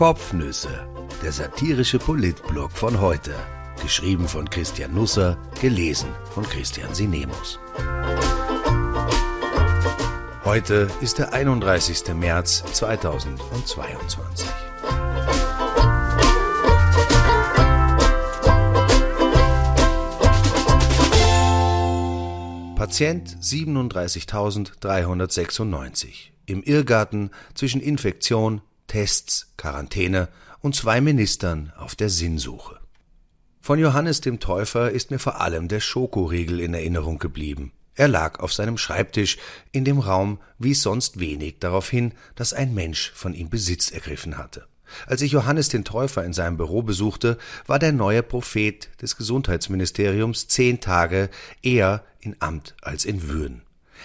Kopfnüsse, der satirische Politblog von heute. Geschrieben von Christian Nusser, gelesen von Christian Sinemus. Heute ist der 31. März 2022. Patient 37.396. Im Irrgarten zwischen Infektion, Tests, Quarantäne und zwei Ministern auf der Sinnsuche. Von Johannes dem Täufer ist mir vor allem der Schokoriegel in Erinnerung geblieben. Er lag auf seinem Schreibtisch, in dem Raum wies sonst wenig darauf hin, dass ein Mensch von ihm Besitz ergriffen hatte. Als ich Johannes den Täufer in seinem Büro besuchte, war der neue Prophet des Gesundheitsministeriums zehn Tage eher in Amt als in Würden.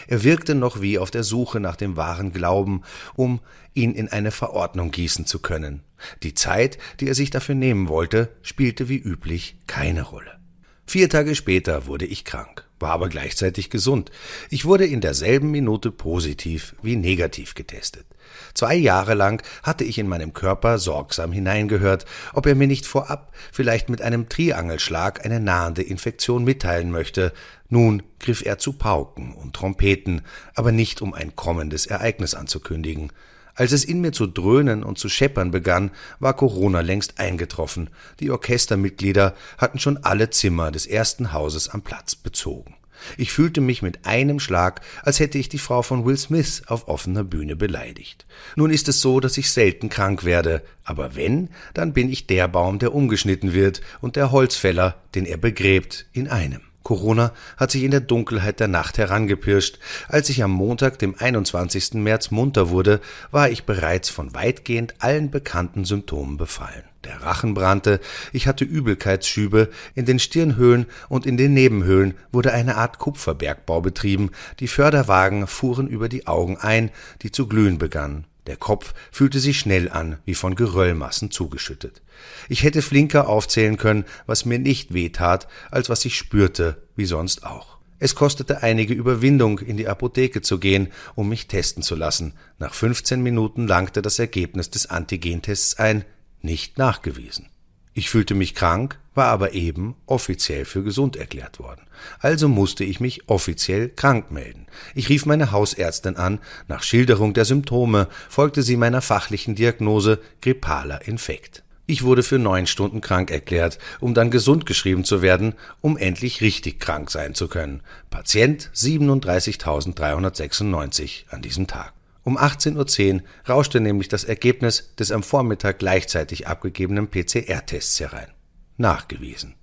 Er wirkte noch wie auf der Suche nach dem wahren Glauben, um ihn in eine Verordnung gießen zu können. Die Zeit, die er sich dafür nehmen wollte, spielte wie üblich keine Rolle. Vier Tage später wurde ich krank, war aber gleichzeitig gesund. Ich wurde in derselben Minute positiv wie negativ getestet. Zwei Jahre lang hatte ich in meinem Körper sorgsam hineingehört, ob er mir nicht vorab vielleicht mit einem Triangelschlag eine nahende Infektion mitteilen möchte, nun griff er zu Pauken und Trompeten, aber nicht um ein kommendes Ereignis anzukündigen. Als es in mir zu dröhnen und zu scheppern begann, war Corona längst eingetroffen. Die Orchestermitglieder hatten schon alle Zimmer des ersten Hauses am Platz bezogen. Ich fühlte mich mit einem Schlag, als hätte ich die Frau von Will Smith auf offener Bühne beleidigt. Nun ist es so, dass ich selten krank werde, aber wenn, dann bin ich der Baum, der umgeschnitten wird, und der Holzfäller, den er begräbt, in einem. Corona hat sich in der Dunkelheit der Nacht herangepirscht. Als ich am Montag, dem 21. März munter wurde, war ich bereits von weitgehend allen bekannten Symptomen befallen. Der Rachen brannte, ich hatte Übelkeitsschübe, in den Stirnhöhlen und in den Nebenhöhlen wurde eine Art Kupferbergbau betrieben, die Förderwagen fuhren über die Augen ein, die zu glühen begannen. Der Kopf fühlte sich schnell an, wie von Geröllmassen zugeschüttet. Ich hätte flinker aufzählen können, was mir nicht wehtat, als was ich spürte, wie sonst auch. Es kostete einige Überwindung, in die Apotheke zu gehen, um mich testen zu lassen. Nach 15 Minuten langte das Ergebnis des Antigentests ein, nicht nachgewiesen. Ich fühlte mich krank, war aber eben offiziell für gesund erklärt worden. Also musste ich mich offiziell krank melden. Ich rief meine Hausärztin an, nach Schilderung der Symptome folgte sie meiner fachlichen Diagnose grippaler Infekt. Ich wurde für neun Stunden krank erklärt, um dann gesund geschrieben zu werden, um endlich richtig krank sein zu können. Patient 37.396 an diesem Tag. Um 18.10 Uhr rauschte nämlich das Ergebnis des am Vormittag gleichzeitig abgegebenen PCR-Tests herein. Nachgewiesen.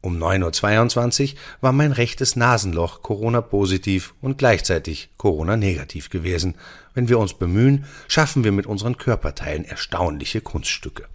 Um 9.22 Uhr war mein rechtes Nasenloch Corona-positiv und gleichzeitig Corona-negativ gewesen. Wenn wir uns bemühen, schaffen wir mit unseren Körperteilen erstaunliche Kunststücke.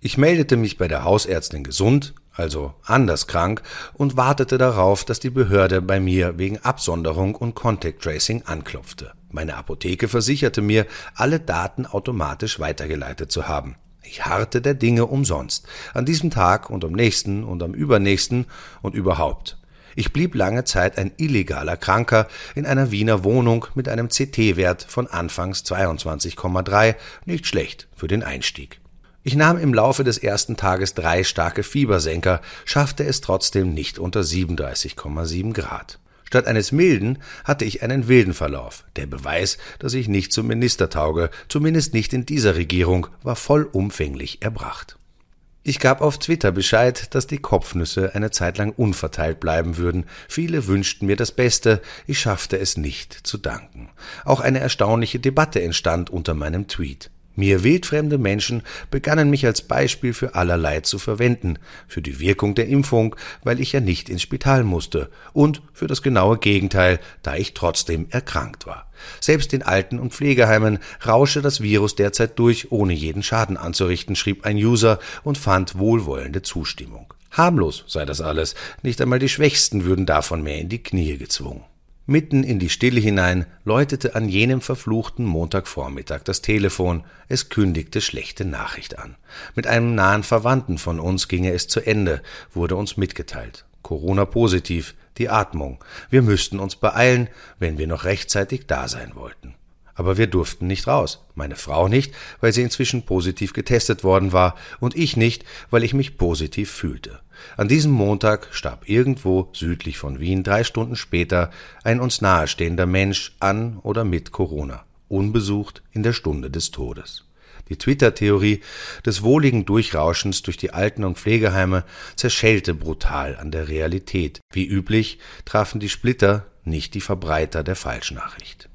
Ich meldete mich bei der Hausärztin gesund, also anders krank, und wartete darauf, dass die Behörde bei mir wegen Absonderung und Contact Tracing anklopfte. Meine Apotheke versicherte mir, alle Daten automatisch weitergeleitet zu haben. Ich harrte der Dinge umsonst, an diesem Tag und am nächsten und am übernächsten und überhaupt. Ich blieb lange Zeit ein illegaler Kranker in einer Wiener Wohnung mit einem CT-Wert von anfangs 22,3, nicht schlecht für den Einstieg. Ich nahm im Laufe des ersten Tages drei starke Fiebersenker, schaffte es trotzdem nicht unter 37,7 Grad. Statt eines milden hatte ich einen wilden Verlauf. Der Beweis, dass ich nicht zum Minister tauge, zumindest nicht in dieser Regierung, war vollumfänglich erbracht. Ich gab auf Twitter Bescheid, dass die Kopfnüsse eine Zeit lang unverteilt bleiben würden. Viele wünschten mir das Beste, ich schaffte es nicht zu danken. Auch eine erstaunliche Debatte entstand unter meinem Tweet. Mir wildfremde Menschen begannen mich als Beispiel für allerlei zu verwenden, für die Wirkung der Impfung, weil ich ja nicht ins Spital musste, und für das genaue Gegenteil, da ich trotzdem erkrankt war. Selbst in Alten- und Pflegeheimen rausche das Virus derzeit durch, ohne jeden Schaden anzurichten, schrieb ein User und fand wohlwollende Zustimmung. Harmlos sei das alles, nicht einmal die Schwächsten würden davon mehr in die Knie gezwungen. Mitten in die Stille hinein läutete an jenem verfluchten Montagvormittag das Telefon, es kündigte schlechte Nachricht an. Mit einem nahen Verwandten von uns ginge es zu Ende, wurde uns mitgeteilt. Corona positiv, die Atmung. Wir müssten uns beeilen, wenn wir noch rechtzeitig da sein wollten. Aber wir durften nicht raus. Meine Frau nicht, weil sie inzwischen positiv getestet worden war, und ich nicht, weil ich mich positiv fühlte. An diesem Montag starb irgendwo südlich von Wien drei Stunden später ein uns nahestehender Mensch an oder mit Corona, unbesucht in der Stunde des Todes. Die Twitter-Theorie des wohligen Durchrauschens durch die Alten- und Pflegeheime zerschellte brutal an der Realität. Wie üblich trafen die Splitter nicht die Verbreiter der Falschnachricht.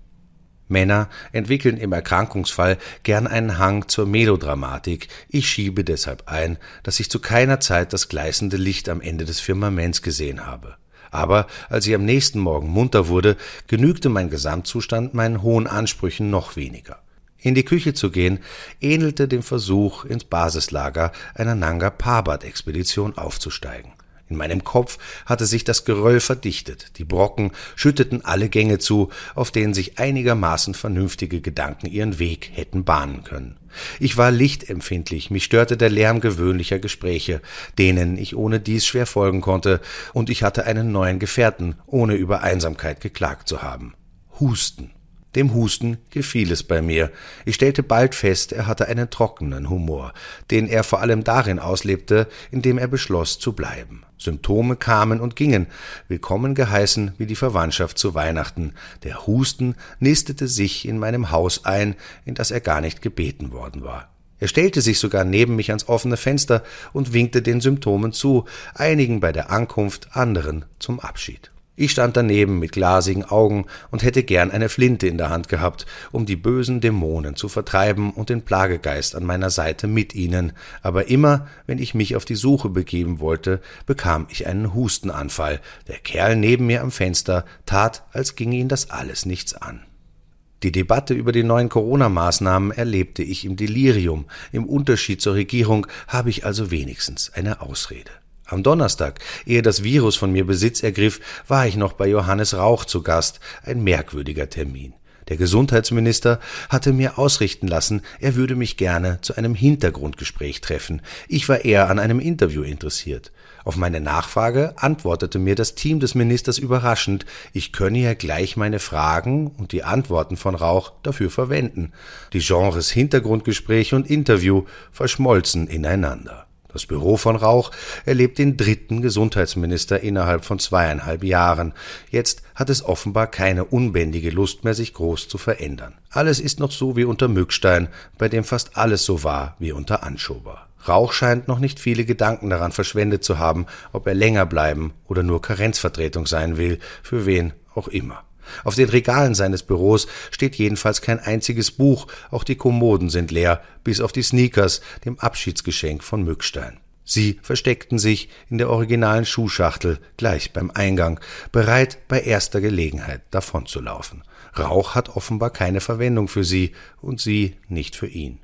Männer entwickeln im Erkrankungsfall gern einen Hang zur Melodramatik. Ich schiebe deshalb ein, dass ich zu keiner Zeit das gleißende Licht am Ende des Firmaments gesehen habe. Aber als ich am nächsten Morgen munter wurde, genügte mein Gesamtzustand meinen hohen Ansprüchen noch weniger. In die Küche zu gehen, ähnelte dem Versuch, ins Basislager einer Nanga Parbat-Expedition aufzusteigen. In meinem Kopf hatte sich das Geröll verdichtet, die Brocken schütteten alle Gänge zu, auf denen sich einigermaßen vernünftige Gedanken ihren Weg hätten bahnen können. Ich war lichtempfindlich, mich störte der Lärm gewöhnlicher Gespräche, denen ich ohne dies schwer folgen konnte, und ich hatte einen neuen Gefährten, ohne über Einsamkeit geklagt zu haben. Husten. Dem Husten gefiel es bei mir. Ich stellte bald fest, er hatte einen trockenen Humor, den er vor allem darin auslebte, indem er beschloss zu bleiben. Symptome kamen und gingen, willkommen geheißen wie die Verwandtschaft zu Weihnachten. Der Husten nistete sich in meinem Haus ein, in das er gar nicht gebeten worden war. Er stellte sich sogar neben mich ans offene Fenster und winkte den Symptomen zu, einigen bei der Ankunft, anderen zum Abschied. Ich stand daneben mit glasigen Augen und hätte gern eine Flinte in der Hand gehabt, um die bösen Dämonen zu vertreiben und den Plagegeist an meiner Seite mit ihnen, aber immer, wenn ich mich auf die Suche begeben wollte, bekam ich einen Hustenanfall. Der Kerl neben mir am Fenster tat, als ginge ihn das alles nichts an. Die Debatte über die neuen Corona-Maßnahmen erlebte ich im Delirium. Im Unterschied zur Regierung habe ich also wenigstens eine Ausrede. Am Donnerstag, ehe das Virus von mir Besitz ergriff, war ich noch bei Johannes Rauch zu Gast, ein merkwürdiger Termin. Der Gesundheitsminister hatte mir ausrichten lassen, er würde mich gerne zu einem Hintergrundgespräch treffen. Ich war eher an einem Interview interessiert. Auf meine Nachfrage antwortete mir das Team des Ministers überraschend, ich könne ja gleich meine Fragen und die Antworten von Rauch dafür verwenden. Die Genres Hintergrundgespräch und Interview verschmolzen ineinander. Das Büro von Rauch erlebt den dritten Gesundheitsminister innerhalb von zweieinhalb Jahren. Jetzt hat es offenbar keine unbändige Lust mehr, sich groß zu verändern. Alles ist noch so wie unter Mückstein, bei dem fast alles so war wie unter Anschober. Rauch scheint noch nicht viele Gedanken daran verschwendet zu haben, ob er länger bleiben oder nur Karenzvertretung sein will, für wen auch immer. Auf den Regalen seines Büros steht jedenfalls kein einziges Buch, auch die Kommoden sind leer, bis auf die Sneakers, dem Abschiedsgeschenk von Mückstein. Sie versteckten sich in der originalen Schuhschachtel gleich beim Eingang, bereit bei erster Gelegenheit davonzulaufen. Rauch hat offenbar keine Verwendung für sie und sie nicht für ihn.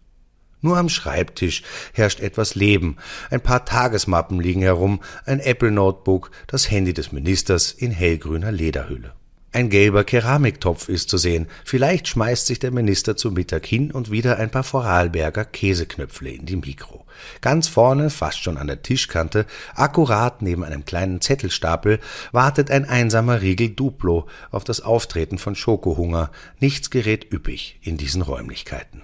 Nur am Schreibtisch herrscht etwas Leben. Ein paar Tagesmappen liegen herum, ein Apple Notebook, das Handy des Ministers in hellgrüner Lederhülle. Ein gelber Keramiktopf ist zu sehen. Vielleicht schmeißt sich der Minister zu Mittag hin und wieder ein paar Vorarlberger Käseknöpfle in die Mikro. Ganz vorne, fast schon an der Tischkante, akkurat neben einem kleinen Zettelstapel, wartet ein einsamer Riegel Duplo auf das Auftreten von Schokohunger. Nichts gerät üppig in diesen Räumlichkeiten.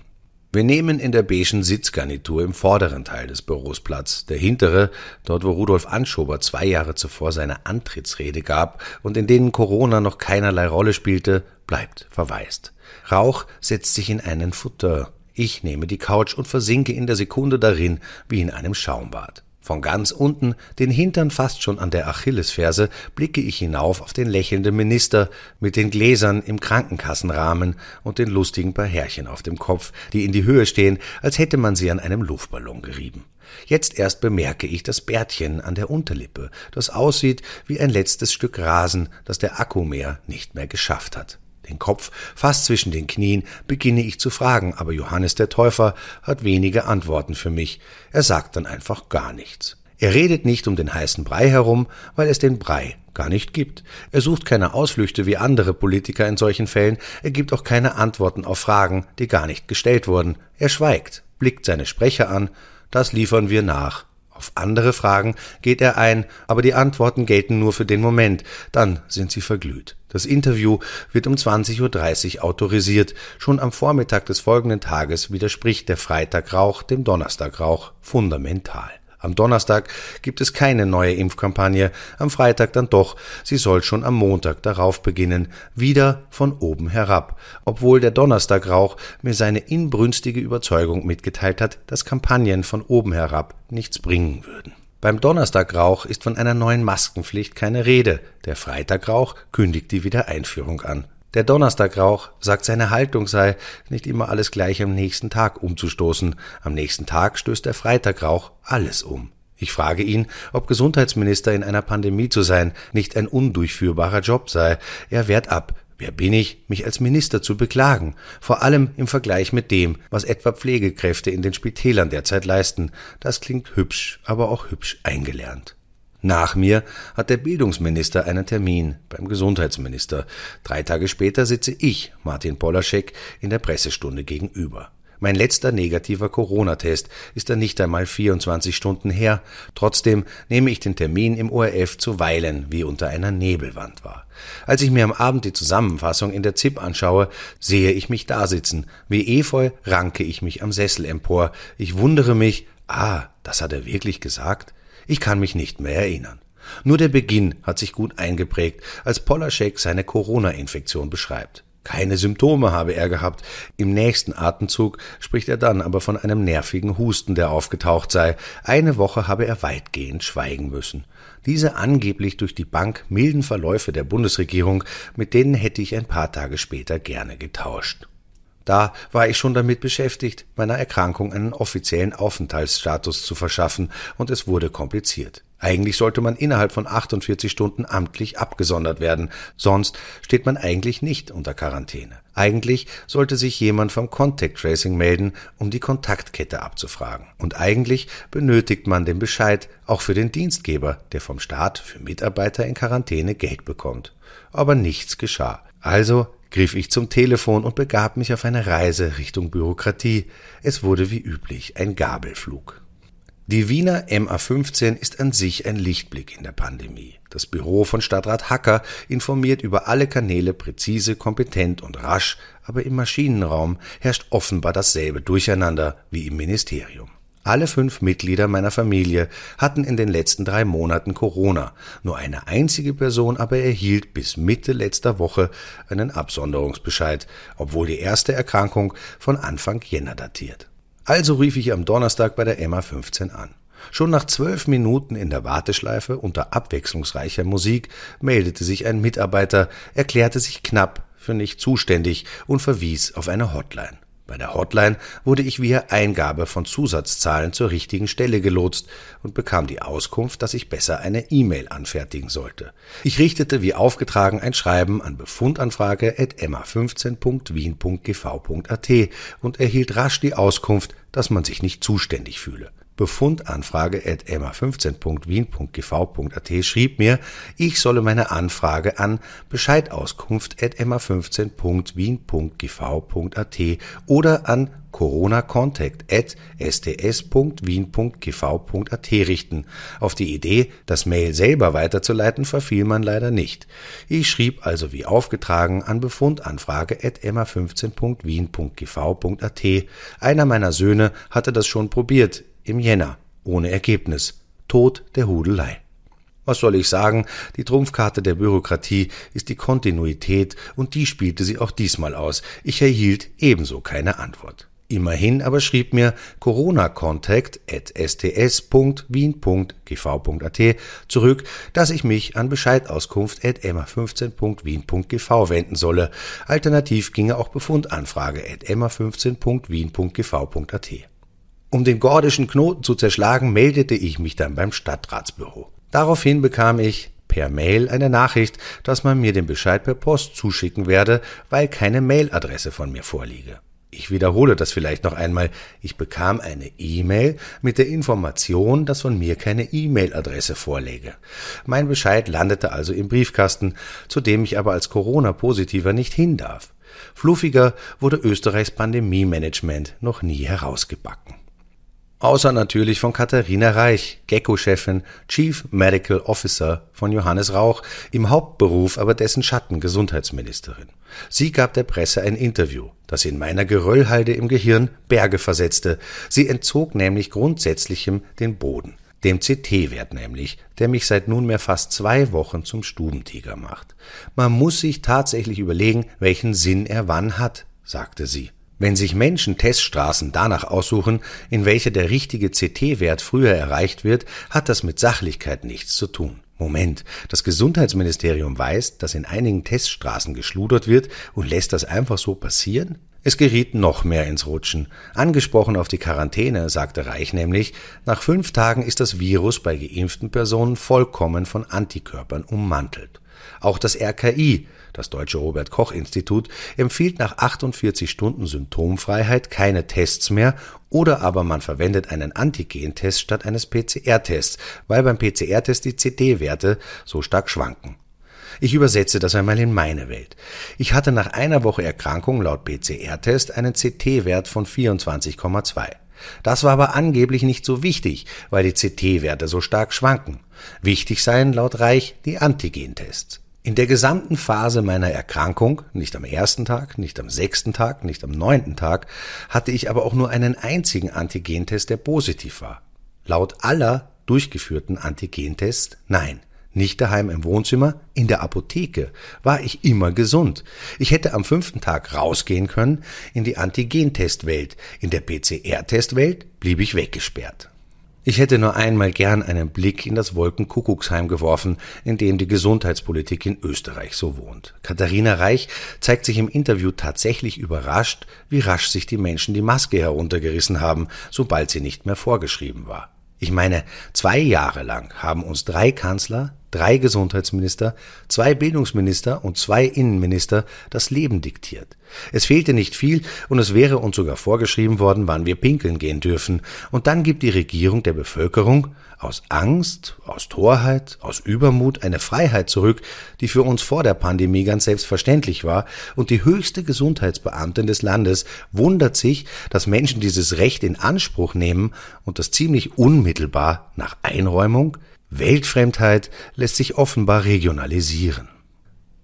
Wir nehmen in der beigen Sitzgarnitur im vorderen Teil des Büros Platz. Der hintere, dort wo Rudolf Anschober zwei Jahre zuvor seine Antrittsrede gab und in denen Corona noch keinerlei Rolle spielte, bleibt verwaist. Rauch setzt sich in einen Fauteuil. Ich nehme die Couch und versinke in der Sekunde darin wie in einem Schaumbad. Von ganz unten, den Hintern fast schon an der Achillesferse, blicke ich hinauf auf den lächelnden Minister mit den Gläsern im Krankenkassenrahmen und den lustigen paar Härchen auf dem Kopf, die in die Höhe stehen, als hätte man sie an einem Luftballon gerieben. Jetzt erst bemerke ich das Bärtchen an der Unterlippe, das aussieht wie ein letztes Stück Rasen, das der Akku mehr nicht mehr geschafft hat. Den Kopf fast zwischen den Knien beginne ich zu fragen, aber Johannes der Täufer hat wenige Antworten für mich. Er sagt dann einfach gar nichts. Er redet nicht um den heißen Brei herum, weil es den Brei gar nicht gibt. Er sucht keine Ausflüchte wie andere Politiker in solchen Fällen, er gibt auch keine Antworten auf Fragen, die gar nicht gestellt wurden. Er schweigt, blickt seine Sprecher an, das liefern wir nach Auf andere Fragen geht er ein, aber die Antworten gelten nur für den Moment, dann sind sie verglüht. Das Interview wird um 20.30 Uhr autorisiert. Schon am Vormittag des folgenden Tages widerspricht der Freitagrauch dem Donnerstagrauch fundamental. Am Donnerstag gibt es keine neue Impfkampagne, am Freitag dann doch, sie soll schon am Montag darauf beginnen, wieder von oben herab, obwohl der Donnerstagrauch mir seine inbrünstige Überzeugung mitgeteilt hat, dass Kampagnen von oben herab nichts bringen würden. Beim Donnerstagrauch ist von einer neuen Maskenpflicht keine Rede, der Freitagrauch kündigt die Wiedereinführung an. Der Donnerstagrauch sagt, seine Haltung sei, nicht immer alles gleich am nächsten Tag umzustoßen. Am nächsten Tag stößt der Freitagrauch alles um. Ich frage ihn, ob Gesundheitsminister in einer Pandemie zu sein nicht ein undurchführbarer Job sei. Er wehrt ab. Wer bin ich, mich als Minister zu beklagen? Vor allem im Vergleich mit dem, was etwa Pflegekräfte in den Spitälern derzeit leisten. Das klingt hübsch, aber auch hübsch eingelernt. Nach mir hat der Bildungsminister einen Termin beim Gesundheitsminister. Drei Tage später sitze ich, Martin Polaschek, in der Pressestunde gegenüber. Mein letzter negativer Corona-Test ist dann nicht einmal 24 Stunden her. Trotzdem nehme ich den Termin im ORF zuweilen wie unter einer Nebelwand wahr. Als ich mir am Abend die Zusammenfassung in der ZIP anschaue, sehe ich mich dasitzen. Wie Efeu ranke ich mich am Sessel empor. Ich wundere mich, ah, das hat er wirklich gesagt? Ich kann mich nicht mehr erinnern. Nur der Beginn hat sich gut eingeprägt, als Polaschek seine Corona-Infektion beschreibt. Keine Symptome habe er gehabt. Im nächsten Atemzug spricht er dann aber von einem nervigen Husten, der aufgetaucht sei. Eine Woche habe er weitgehend schweigen müssen. Diese angeblich durch die Bank milden Verläufe der Bundesregierung, mit denen hätte ich ein paar Tage später gerne getauscht. Da war ich schon damit beschäftigt, meiner Erkrankung einen offiziellen Aufenthaltsstatus zu verschaffen, und es wurde kompliziert. Eigentlich sollte man innerhalb von 48 Stunden amtlich abgesondert werden, sonst steht man eigentlich nicht unter Quarantäne. Eigentlich sollte sich jemand vom Contact Tracing melden, um die Kontaktkette abzufragen. Und eigentlich benötigt man den Bescheid auch für den Dienstgeber, der vom Staat für Mitarbeiter in Quarantäne Geld bekommt. Aber nichts geschah. Also griff ich zum Telefon und begab mich auf eine Reise Richtung Bürokratie. Es wurde wie üblich ein Gabelflug. Die Wiener MA15 ist an sich ein Lichtblick in der Pandemie. Das Büro von Stadtrat Hacker informiert über alle Kanäle präzise, kompetent und rasch, aber im Maschinenraum herrscht offenbar dasselbe Durcheinander wie im Ministerium. Alle fünf Mitglieder meiner Familie hatten in den letzten drei Monaten Corona. Nur eine einzige Person aber erhielt bis Mitte letzter Woche einen Absonderungsbescheid, obwohl die erste Erkrankung von Anfang Jänner datiert. Also rief ich am Donnerstag bei der Emma 15 an. Schon nach zwölf Minuten in der Warteschleife unter abwechslungsreicher Musik meldete sich ein Mitarbeiter, erklärte sich knapp für nicht zuständig und verwies auf eine Hotline. Bei der Hotline wurde ich via Eingabe von Zusatzzahlen zur richtigen Stelle gelotst und bekam die Auskunft, dass ich besser eine E-Mail anfertigen sollte. Ich richtete wie aufgetragen ein Schreiben an befundanfrage.emma15.wien.gv.at und erhielt rasch die Auskunft, dass man sich nicht zuständig fühle. Befundanfrage at emma15.wien.gv.at schrieb mir, ich solle meine Anfrage an Bescheidauskunft at emma15.wien.gv.at oder an coronacontact at sts.wien.gv.at richten. Auf die Idee, das Mail selber weiterzuleiten, verfiel man leider nicht. Ich schrieb also wie aufgetragen an Befundanfrage at emma15.wien.gv.at. Einer meiner Söhne hatte das schon probiert im Jänner, ohne Ergebnis. Tod der Hudelei. Was soll ich sagen, die Trumpfkarte der Bürokratie ist die Kontinuität, und die spielte sie auch diesmal aus. Ich erhielt ebenso keine Antwort. Immerhin aber schrieb mir coronacontact at sts.wien.gv.at zurück, dass ich mich an Bescheidauskunft at emma15.wien.gv wenden solle. Alternativ ginge auch Befundanfrage at emma15.wien.gv.at. Um den gordischen Knoten zu zerschlagen, meldete ich mich dann beim Stadtratsbüro. Daraufhin bekam ich per Mail eine Nachricht, dass man mir den Bescheid per Post zuschicken werde, weil keine Mailadresse von mir vorliege. Ich wiederhole das vielleicht noch einmal. Ich bekam eine E-Mail mit der Information, dass von mir keine E-Mail-Adresse vorläge. Mein Bescheid landete also im Briefkasten, zu dem ich aber als Corona-Positiver nicht hin darf. Fluffiger wurde Österreichs Pandemie-Management noch nie herausgebacken. Außer natürlich von Katharina Reich, Gecko-Chefin, Chief Medical Officer von Johannes Rauch, im Hauptberuf aber dessen Schatten Gesundheitsministerin. Sie gab der Presse ein Interview, das in meiner Geröllhalde im Gehirn Berge versetzte. Sie entzog nämlich grundsätzlichem den Boden. Dem CT-Wert nämlich, der mich seit nunmehr fast zwei Wochen zum Stubentiger macht. Man muss sich tatsächlich überlegen, welchen Sinn er wann hat, sagte sie. Wenn sich Menschen Teststraßen danach aussuchen, in welcher der richtige CT-Wert früher erreicht wird, hat das mit Sachlichkeit nichts zu tun. Moment, das Gesundheitsministerium weiß, dass in einigen Teststraßen geschludert wird und lässt das einfach so passieren? Es geriet noch mehr ins Rutschen. Angesprochen auf die Quarantäne, sagte Reich nämlich, nach fünf Tagen ist das Virus bei geimpften Personen vollkommen von Antikörpern ummantelt. Auch das RKI, das Deutsche Robert Koch Institut, empfiehlt nach 48 Stunden Symptomfreiheit keine Tests mehr oder aber man verwendet einen Antigentest statt eines PCR-Tests, weil beim PCR-Test die CD-Werte so stark schwanken. Ich übersetze das einmal in meine Welt. Ich hatte nach einer Woche Erkrankung laut PCR-Test einen CT-Wert von 24,2. Das war aber angeblich nicht so wichtig, weil die CT-Werte so stark schwanken. Wichtig seien laut Reich die Antigentests. In der gesamten Phase meiner Erkrankung, nicht am ersten Tag, nicht am sechsten Tag, nicht am neunten Tag, hatte ich aber auch nur einen einzigen Antigentest, der positiv war. Laut aller durchgeführten Antigentests nein. Nicht daheim im Wohnzimmer, in der Apotheke war ich immer gesund. Ich hätte am fünften Tag rausgehen können in die Antigentestwelt. In der PCR-Testwelt blieb ich weggesperrt. Ich hätte nur einmal gern einen Blick in das Wolkenkuckucksheim geworfen, in dem die Gesundheitspolitik in Österreich so wohnt. Katharina Reich zeigt sich im Interview tatsächlich überrascht, wie rasch sich die Menschen die Maske heruntergerissen haben, sobald sie nicht mehr vorgeschrieben war. Ich meine, zwei Jahre lang haben uns drei Kanzler, drei Gesundheitsminister, zwei Bildungsminister und zwei Innenminister das Leben diktiert. Es fehlte nicht viel und es wäre uns sogar vorgeschrieben worden, wann wir pinkeln gehen dürfen. Und dann gibt die Regierung der Bevölkerung aus Angst, aus Torheit, aus Übermut eine Freiheit zurück, die für uns vor der Pandemie ganz selbstverständlich war, und die höchste Gesundheitsbeamtin des Landes wundert sich, dass Menschen dieses Recht in Anspruch nehmen und das ziemlich unmittelbar nach Einräumung Weltfremdheit lässt sich offenbar regionalisieren.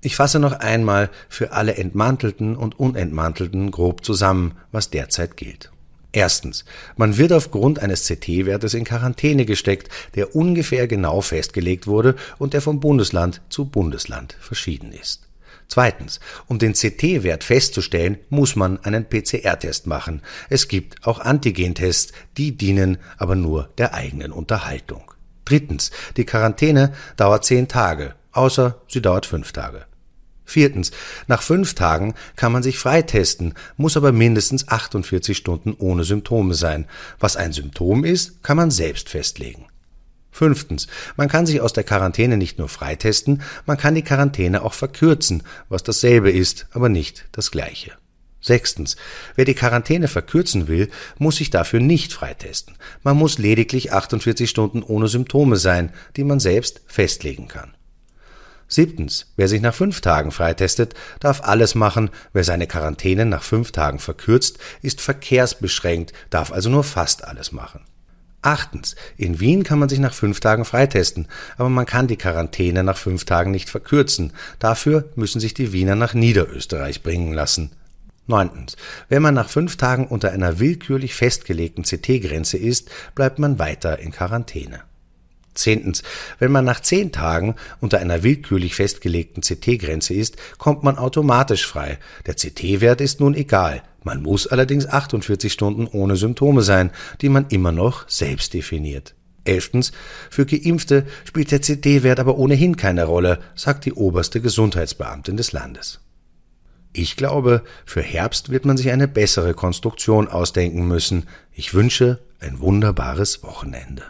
Ich fasse noch einmal für alle Entmantelten und Unentmantelten grob zusammen, was derzeit gilt. Erstens. Man wird aufgrund eines CT-Wertes in Quarantäne gesteckt, der ungefähr genau festgelegt wurde und der vom Bundesland zu Bundesland verschieden ist. Zweitens. Um den CT-Wert festzustellen, muss man einen PCR-Test machen. Es gibt auch Antigentests, die dienen aber nur der eigenen Unterhaltung. Drittens. Die Quarantäne dauert zehn Tage, außer sie dauert fünf Tage. Viertens. Nach fünf Tagen kann man sich freitesten, muss aber mindestens 48 Stunden ohne Symptome sein. Was ein Symptom ist, kann man selbst festlegen. Fünftens. Man kann sich aus der Quarantäne nicht nur freitesten, man kann die Quarantäne auch verkürzen, was dasselbe ist, aber nicht das gleiche. Sechstens. Wer die Quarantäne verkürzen will, muss sich dafür nicht freitesten. Man muss lediglich 48 Stunden ohne Symptome sein, die man selbst festlegen kann. Siebtens. Wer sich nach fünf Tagen freitestet, darf alles machen. Wer seine Quarantäne nach fünf Tagen verkürzt, ist verkehrsbeschränkt, darf also nur fast alles machen. Achtens. In Wien kann man sich nach fünf Tagen freitesten, aber man kann die Quarantäne nach fünf Tagen nicht verkürzen. Dafür müssen sich die Wiener nach Niederösterreich bringen lassen. Neuntens. Wenn man nach fünf Tagen unter einer willkürlich festgelegten CT-Grenze ist, bleibt man weiter in Quarantäne. Zehntens. Wenn man nach zehn Tagen unter einer willkürlich festgelegten CT-Grenze ist, kommt man automatisch frei. Der CT-Wert ist nun egal. Man muss allerdings 48 Stunden ohne Symptome sein, die man immer noch selbst definiert. Elftens. Für Geimpfte spielt der CT-Wert aber ohnehin keine Rolle, sagt die oberste Gesundheitsbeamtin des Landes. Ich glaube, für Herbst wird man sich eine bessere Konstruktion ausdenken müssen. Ich wünsche ein wunderbares Wochenende.